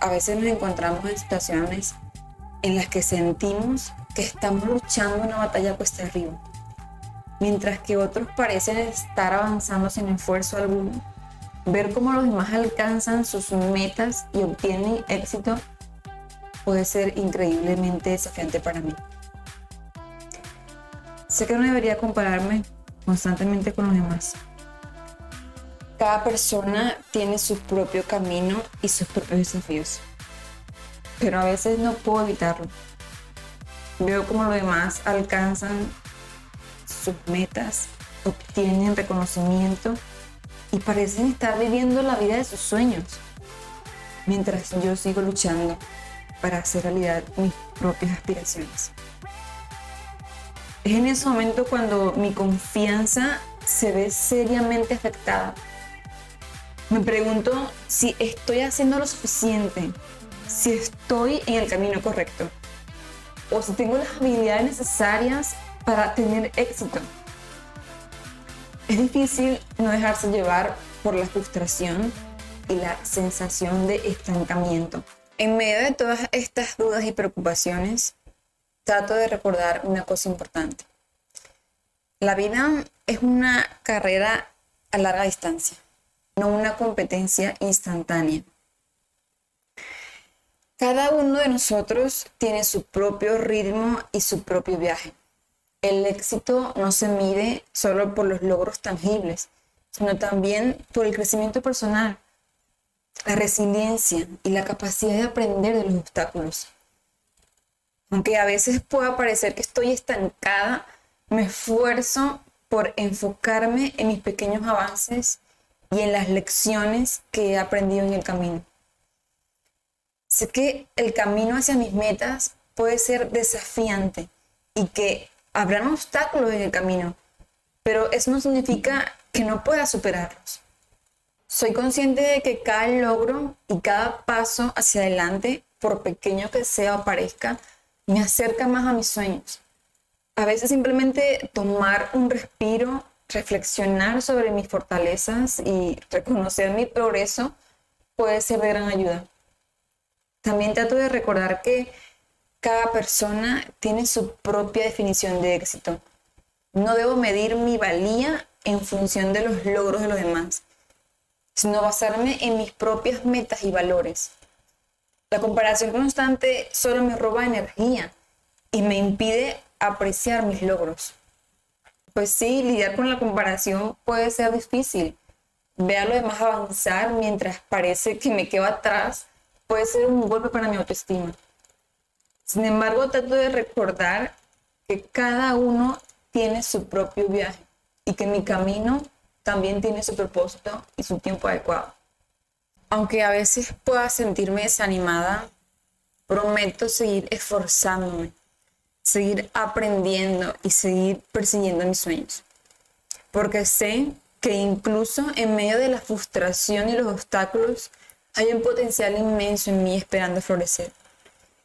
a veces nos encontramos en situaciones en las que sentimos que estamos luchando una batalla cuesta arriba, mientras que otros parecen estar avanzando sin esfuerzo alguno. Ver cómo los demás alcanzan sus metas y obtienen éxito puede ser increíblemente desafiante para mí. Sé que no debería compararme constantemente con los demás, cada persona tiene su propio camino y sus propios desafíos. Pero a veces no puedo evitarlo. Veo como los demás alcanzan sus metas, obtienen reconocimiento y parecen estar viviendo la vida de sus sueños. Mientras yo sigo luchando para hacer realidad mis propias aspiraciones. Es en ese momento cuando mi confianza se ve seriamente afectada me pregunto si estoy haciendo lo suficiente, si estoy en el camino correcto o si tengo las habilidades necesarias para tener éxito. Es difícil no dejarse llevar por la frustración y la sensación de estancamiento. En medio de todas estas dudas y preocupaciones, trato de recordar una cosa importante. La vida es una carrera a larga distancia no una competencia instantánea. Cada uno de nosotros tiene su propio ritmo y su propio viaje. El éxito no se mide solo por los logros tangibles, sino también por el crecimiento personal, la resiliencia y la capacidad de aprender de los obstáculos. Aunque a veces pueda parecer que estoy estancada, me esfuerzo por enfocarme en mis pequeños avances y en las lecciones que he aprendido en el camino. Sé que el camino hacia mis metas puede ser desafiante y que habrán obstáculos en el camino, pero eso no significa que no pueda superarlos. Soy consciente de que cada logro y cada paso hacia adelante, por pequeño que sea o parezca, me acerca más a mis sueños. A veces simplemente tomar un respiro reflexionar sobre mis fortalezas y reconocer mi progreso puede ser de gran ayuda. También trato de recordar que cada persona tiene su propia definición de éxito. No debo medir mi valía en función de los logros de los demás, sino basarme en mis propias metas y valores. La comparación constante solo me roba energía y me impide apreciar mis logros pues sí, lidiar con la comparación puede ser difícil. Ver a los demás avanzar mientras parece que me quedo atrás puede ser un golpe para mi autoestima. Sin embargo, trato de recordar que cada uno tiene su propio viaje y que mi camino también tiene su propósito y su tiempo adecuado. Aunque a veces pueda sentirme desanimada, prometo seguir esforzándome seguir aprendiendo y seguir persiguiendo mis sueños. Porque sé que incluso en medio de la frustración y los obstáculos hay un potencial inmenso en mí esperando florecer.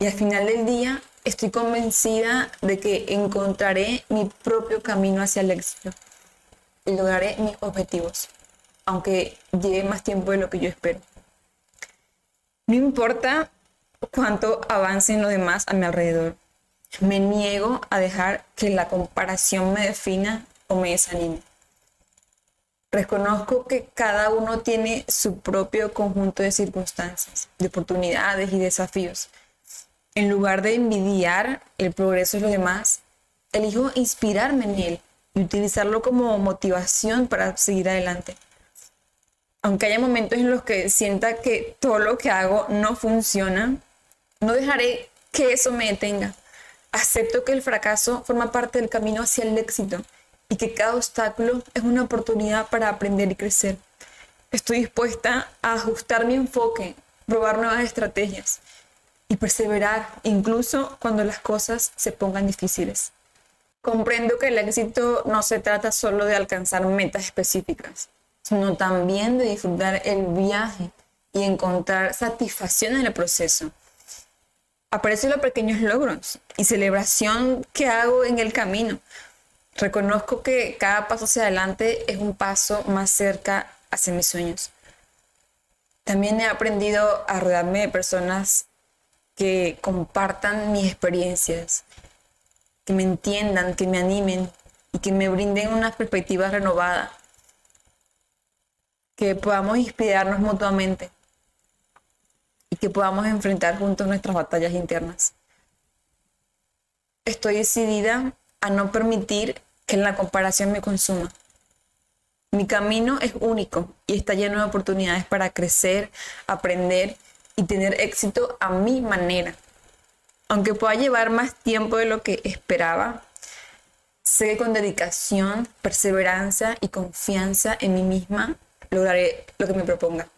Y al final del día estoy convencida de que encontraré mi propio camino hacia el éxito y lograré mis objetivos, aunque lleve más tiempo de lo que yo espero. No importa cuánto avancen los demás a mi alrededor me niego a dejar que la comparación me defina o me desanime. Reconozco que cada uno tiene su propio conjunto de circunstancias, de oportunidades y desafíos. En lugar de envidiar el progreso de los demás, elijo inspirarme en él y utilizarlo como motivación para seguir adelante. Aunque haya momentos en los que sienta que todo lo que hago no funciona, no dejaré que eso me detenga. Acepto que el fracaso forma parte del camino hacia el éxito y que cada obstáculo es una oportunidad para aprender y crecer. Estoy dispuesta a ajustar mi enfoque, probar nuevas estrategias y perseverar incluso cuando las cosas se pongan difíciles. Comprendo que el éxito no se trata solo de alcanzar metas específicas, sino también de disfrutar el viaje y encontrar satisfacción en el proceso. Aprecio los pequeños logros y celebración que hago en el camino. Reconozco que cada paso hacia adelante es un paso más cerca hacia mis sueños. También he aprendido a rodearme de personas que compartan mis experiencias, que me entiendan, que me animen y que me brinden una perspectiva renovada, que podamos inspirarnos mutuamente que podamos enfrentar juntos nuestras batallas internas. Estoy decidida a no permitir que la comparación me consuma. Mi camino es único y está lleno de oportunidades para crecer, aprender y tener éxito a mi manera. Aunque pueda llevar más tiempo de lo que esperaba, sé que con dedicación, perseverancia y confianza en mí misma lograré lo que me proponga.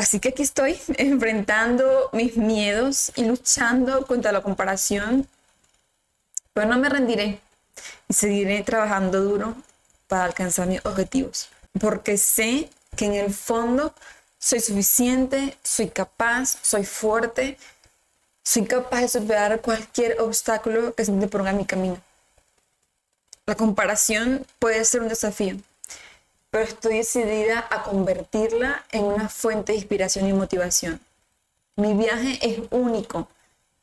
Así que aquí estoy enfrentando mis miedos y luchando contra la comparación, pero no me rendiré y seguiré trabajando duro para alcanzar mis objetivos, porque sé que en el fondo soy suficiente, soy capaz, soy fuerte, soy capaz de superar cualquier obstáculo que se me ponga en mi camino. La comparación puede ser un desafío, pero estoy decidida a convertirla en una fuente de inspiración y motivación. Mi viaje es único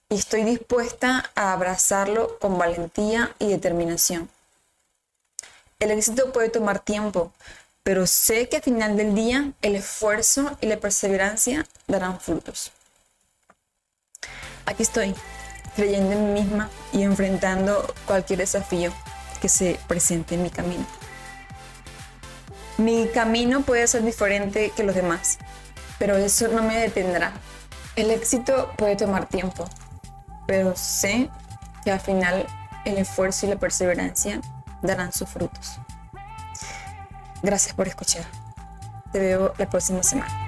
y estoy dispuesta a abrazarlo con valentía y determinación. El éxito puede tomar tiempo, pero sé que al final del día el esfuerzo y la perseverancia darán frutos. Aquí estoy, creyendo en mí misma y enfrentando cualquier desafío que se presente en mi camino. Mi camino puede ser diferente que los demás, pero eso no me detendrá. El éxito puede tomar tiempo, pero sé que al final el esfuerzo y la perseverancia darán sus frutos. Gracias por escuchar. Te veo la próxima semana.